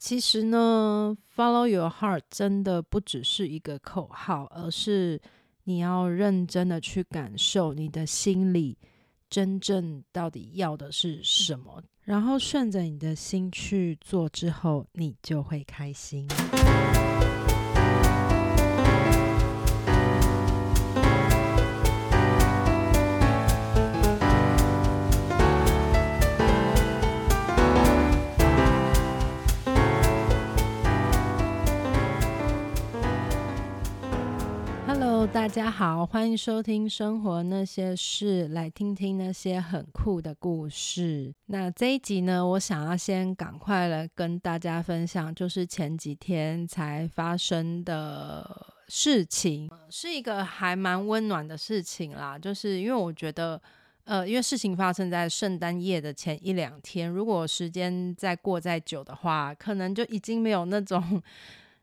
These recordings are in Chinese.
其实呢，Follow Your Heart 真的不只是一个口号，而是你要认真的去感受你的心里真正到底要的是什么，然后顺着你的心去做之后，你就会开心。大家好，欢迎收听《生活那些事》，来听听那些很酷的故事。那这一集呢，我想要先赶快来跟大家分享，就是前几天才发生的事情，是一个还蛮温暖的事情啦。就是因为我觉得，呃，因为事情发生在圣诞夜的前一两天，如果时间再过再久的话，可能就已经没有那种。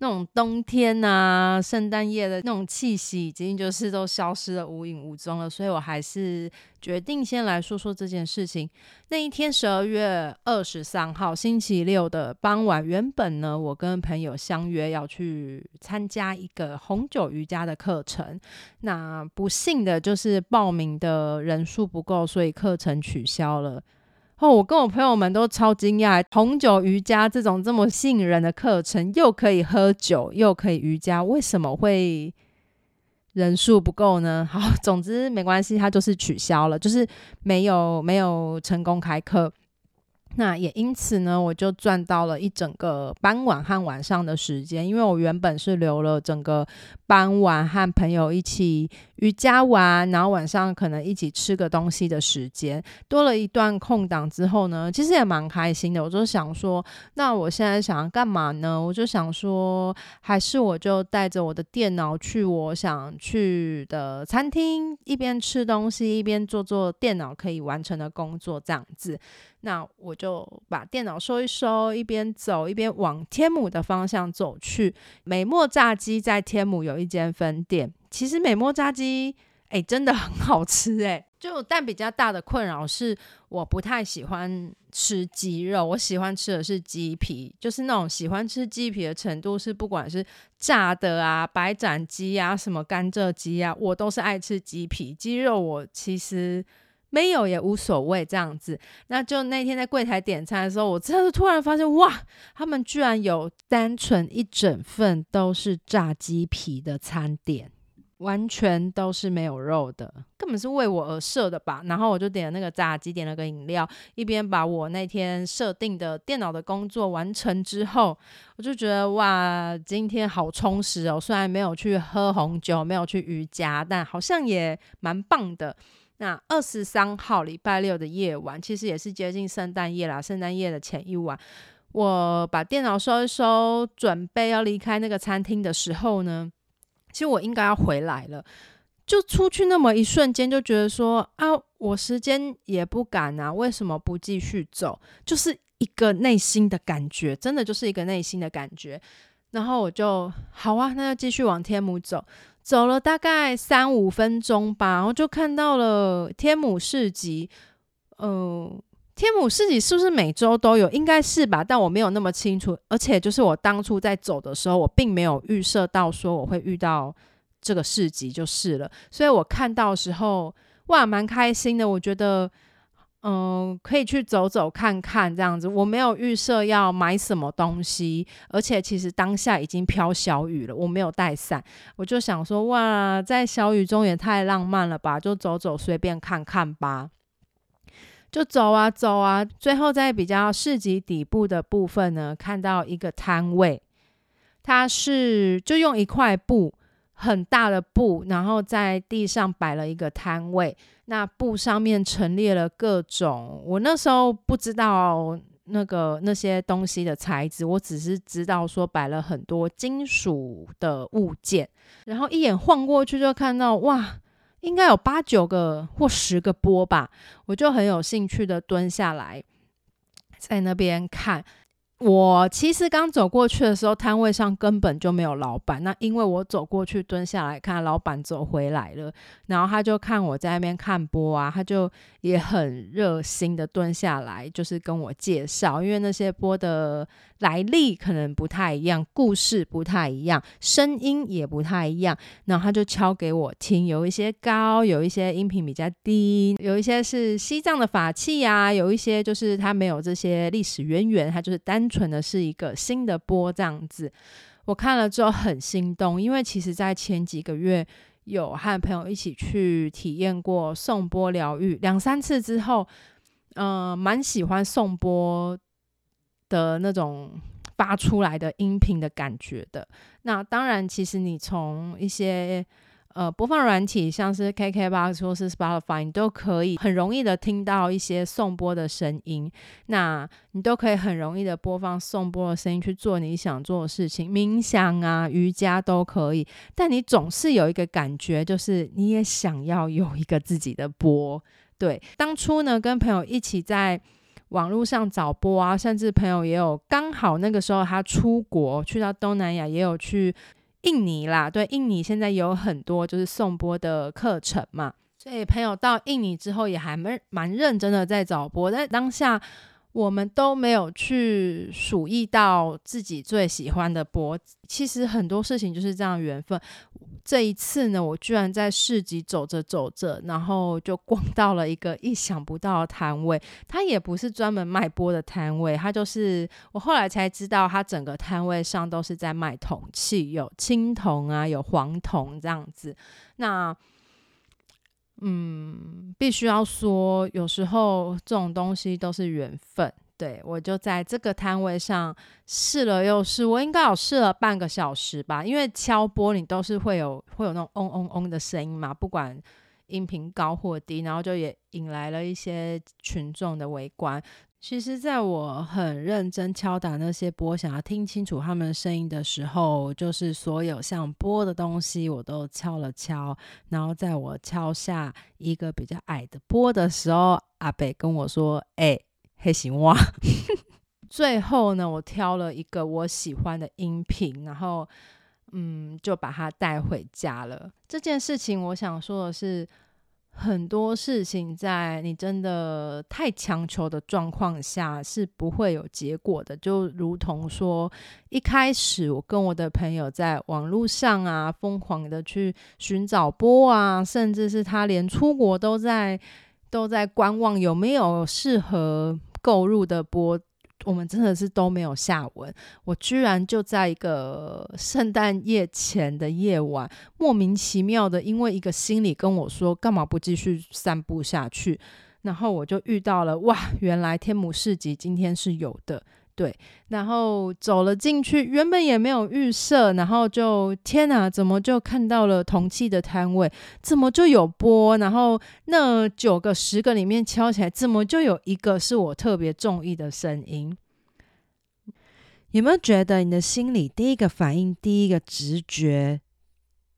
那种冬天啊，圣诞夜的那种气息，已经就是都消失的无影无踪了。所以我还是决定先来说说这件事情。那一天，十二月二十三号星期六的傍晚，原本呢，我跟朋友相约要去参加一个红酒瑜伽的课程。那不幸的就是报名的人数不够，所以课程取消了。哦，我跟我朋友们都超惊讶，红酒瑜伽这种这么吸引人的课程，又可以喝酒，又可以瑜伽，为什么会人数不够呢？好，总之没关系，它就是取消了，就是没有没有成功开课。那也因此呢，我就赚到了一整个傍晚和晚上的时间，因为我原本是留了整个傍晚和朋友一起瑜伽玩，然后晚上可能一起吃个东西的时间，多了一段空档之后呢，其实也蛮开心的。我就想说，那我现在想要干嘛呢？我就想说，还是我就带着我的电脑去我想去的餐厅，一边吃东西一边做做电脑可以完成的工作，这样子。那我就把电脑收一收，一边走一边往天母的方向走去。美墨炸鸡在天母有一间分店，其实美墨炸鸡哎真的很好吃哎，就但比较大的困扰是我不太喜欢吃鸡肉，我喜欢吃的是鸡皮，就是那种喜欢吃鸡皮的程度是不管是炸的啊、白斩鸡啊、什么甘蔗鸡啊，我都是爱吃鸡皮，鸡肉我其实。没有也无所谓，这样子。那就那天在柜台点餐的时候，我真的是突然发现，哇，他们居然有单纯一整份都是炸鸡皮的餐点，完全都是没有肉的，根本是为我而设的吧。然后我就点了那个炸鸡，点了个饮料，一边把我那天设定的电脑的工作完成之后，我就觉得哇，今天好充实哦。虽然没有去喝红酒，没有去瑜伽，但好像也蛮棒的。那二十三号礼拜六的夜晚，其实也是接近圣诞夜啦。圣诞夜的前一晚，我把电脑收一收，准备要离开那个餐厅的时候呢，其实我应该要回来了。就出去那么一瞬间，就觉得说啊，我时间也不赶啊，为什么不继续走？就是一个内心的感觉，真的就是一个内心的感觉。然后我就好啊，那就继续往天母走。走了大概三五分钟吧，然后就看到了天母市集。嗯，天母市集是不是每周都有？应该是吧，但我没有那么清楚。而且就是我当初在走的时候，我并没有预设到说我会遇到这个市集，就是了。所以我看到时候，哇，蛮开心的。我觉得。嗯，可以去走走看看这样子。我没有预设要买什么东西，而且其实当下已经飘小雨了，我没有带伞，我就想说，哇，在小雨中也太浪漫了吧，就走走随便看看吧。就走啊走啊，最后在比较市集底部的部分呢，看到一个摊位，它是就用一块布。很大的布，然后在地上摆了一个摊位，那布上面陈列了各种，我那时候不知道那个那些东西的材质，我只是知道说摆了很多金属的物件，然后一眼晃过去就看到哇，应该有八九个或十个波吧，我就很有兴趣的蹲下来在那边看。我其实刚走过去的时候，摊位上根本就没有老板。那因为我走过去蹲下来看，老板走回来了，然后他就看我在那边看播啊，他就也很热心的蹲下来，就是跟我介绍，因为那些播的来历可能不太一样，故事不太一样，声音也不太一样。然后他就敲给我听，有一些高，有一些音频比较低，有一些是西藏的法器啊，有一些就是他没有这些历史渊源，他就是单。纯的是一个新的波这样子，我看了之后很心动，因为其实在前几个月有和朋友一起去体验过颂波疗愈两三次之后，嗯，蛮喜欢颂波的那种发出来的音频的感觉的。那当然，其实你从一些呃，播放软体像是 KKBox 或是 Spotify，你都可以很容易的听到一些送播的声音。那你都可以很容易的播放送播的声音去做你想做的事情，冥想啊、瑜伽都可以。但你总是有一个感觉，就是你也想要有一个自己的播。对，当初呢，跟朋友一起在网络上找播啊，甚至朋友也有刚好那个时候他出国去到东南亚，也有去。印尼啦，对，印尼现在有很多就是送播的课程嘛，所以朋友到印尼之后也还蛮蛮认真的在找播，但当下我们都没有去数意到自己最喜欢的播，其实很多事情就是这样缘分。这一次呢，我居然在市集走着走着，然后就逛 到了一个意想不到的摊位。它也不是专门卖波的摊位，它就是我后来才知道，它整个摊位上都是在卖铜器，有青铜啊，有黄铜这样子。那，嗯，必须要说，有时候这种东西都是缘分。对，我就在这个摊位上试了又试，我应该有试了半个小时吧。因为敲玻璃都是会有会有那种嗡嗡嗡的声音嘛，不管音频高或低，然后就也引来了一些群众的围观。其实，在我很认真敲打那些波，想要听清楚他们声音的时候，就是所有像波的东西我都敲了敲。然后，在我敲下一个比较矮的波的时候，阿北跟我说：“哎。”黑行蛙，最后呢，我挑了一个我喜欢的音频，然后嗯，就把它带回家了。这件事情，我想说的是，很多事情在你真的太强求的状况下是不会有结果的。就如同说，一开始我跟我的朋友在网络上啊，疯狂的去寻找播啊，甚至是他连出国都在都在观望有没有适合。购入的波，我们真的是都没有下文。我居然就在一个圣诞夜前的夜晚，莫名其妙的，因为一个心理跟我说，干嘛不继续散步下去？然后我就遇到了，哇，原来天母市集今天是有的。对，然后走了进去，原本也没有预设，然后就天哪，怎么就看到了铜器的摊位？怎么就有波？然后那九个、十个里面敲起来，怎么就有一个是我特别中意的声音？有没有觉得你的心里第一个反应、第一个直觉，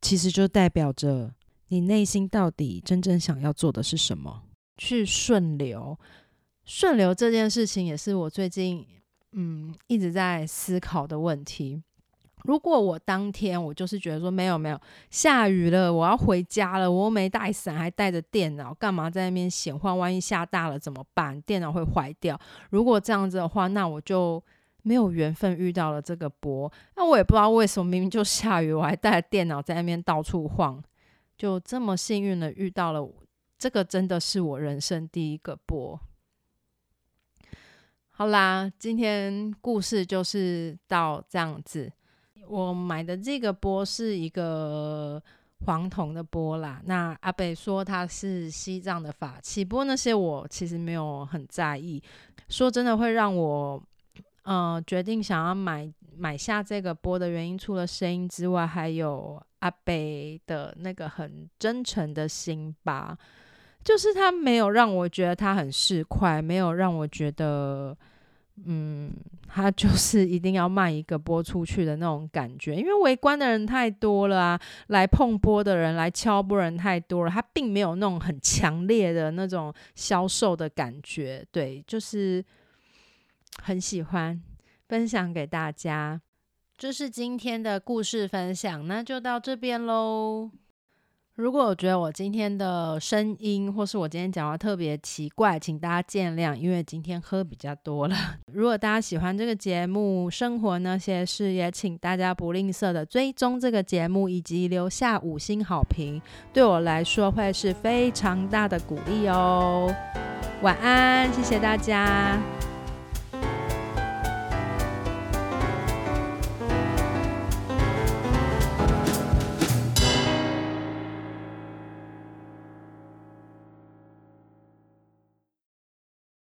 其实就代表着你内心到底真正想要做的是什么？去顺流，顺流这件事情也是我最近。嗯，一直在思考的问题。如果我当天我就是觉得说没有没有下雨了，我要回家了，我又没带伞，还带着电脑，干嘛在那边闲晃？万一下大了怎么办？电脑会坏掉。如果这样子的话，那我就没有缘分遇到了这个波。那我也不知道为什么，明明就下雨，我还带着电脑在那边到处晃，就这么幸运的遇到了这个，真的是我人生第一个波。好啦，今天故事就是到这样子。我买的这个钵是一个黄铜的钵啦。那阿北说它是西藏的法器，不过那些我其实没有很在意。说真的，会让我嗯决定想要买买下这个钵的原因，除了声音之外，还有阿北的那个很真诚的心吧。就是他没有让我觉得他很市侩，没有让我觉得，嗯，他就是一定要卖一个播出去的那种感觉。因为围观的人太多了啊，来碰波的人、来敲波人太多了，他并没有那种很强烈的那种销售的感觉。对，就是很喜欢，分享给大家。这是今天的故事分享，那就到这边喽。如果我觉得我今天的声音，或是我今天讲话特别奇怪，请大家见谅，因为今天喝比较多了。如果大家喜欢这个节目《生活那些事》，也请大家不吝啬的追踪这个节目，以及留下五星好评，对我来说会是非常大的鼓励哦。晚安，谢谢大家。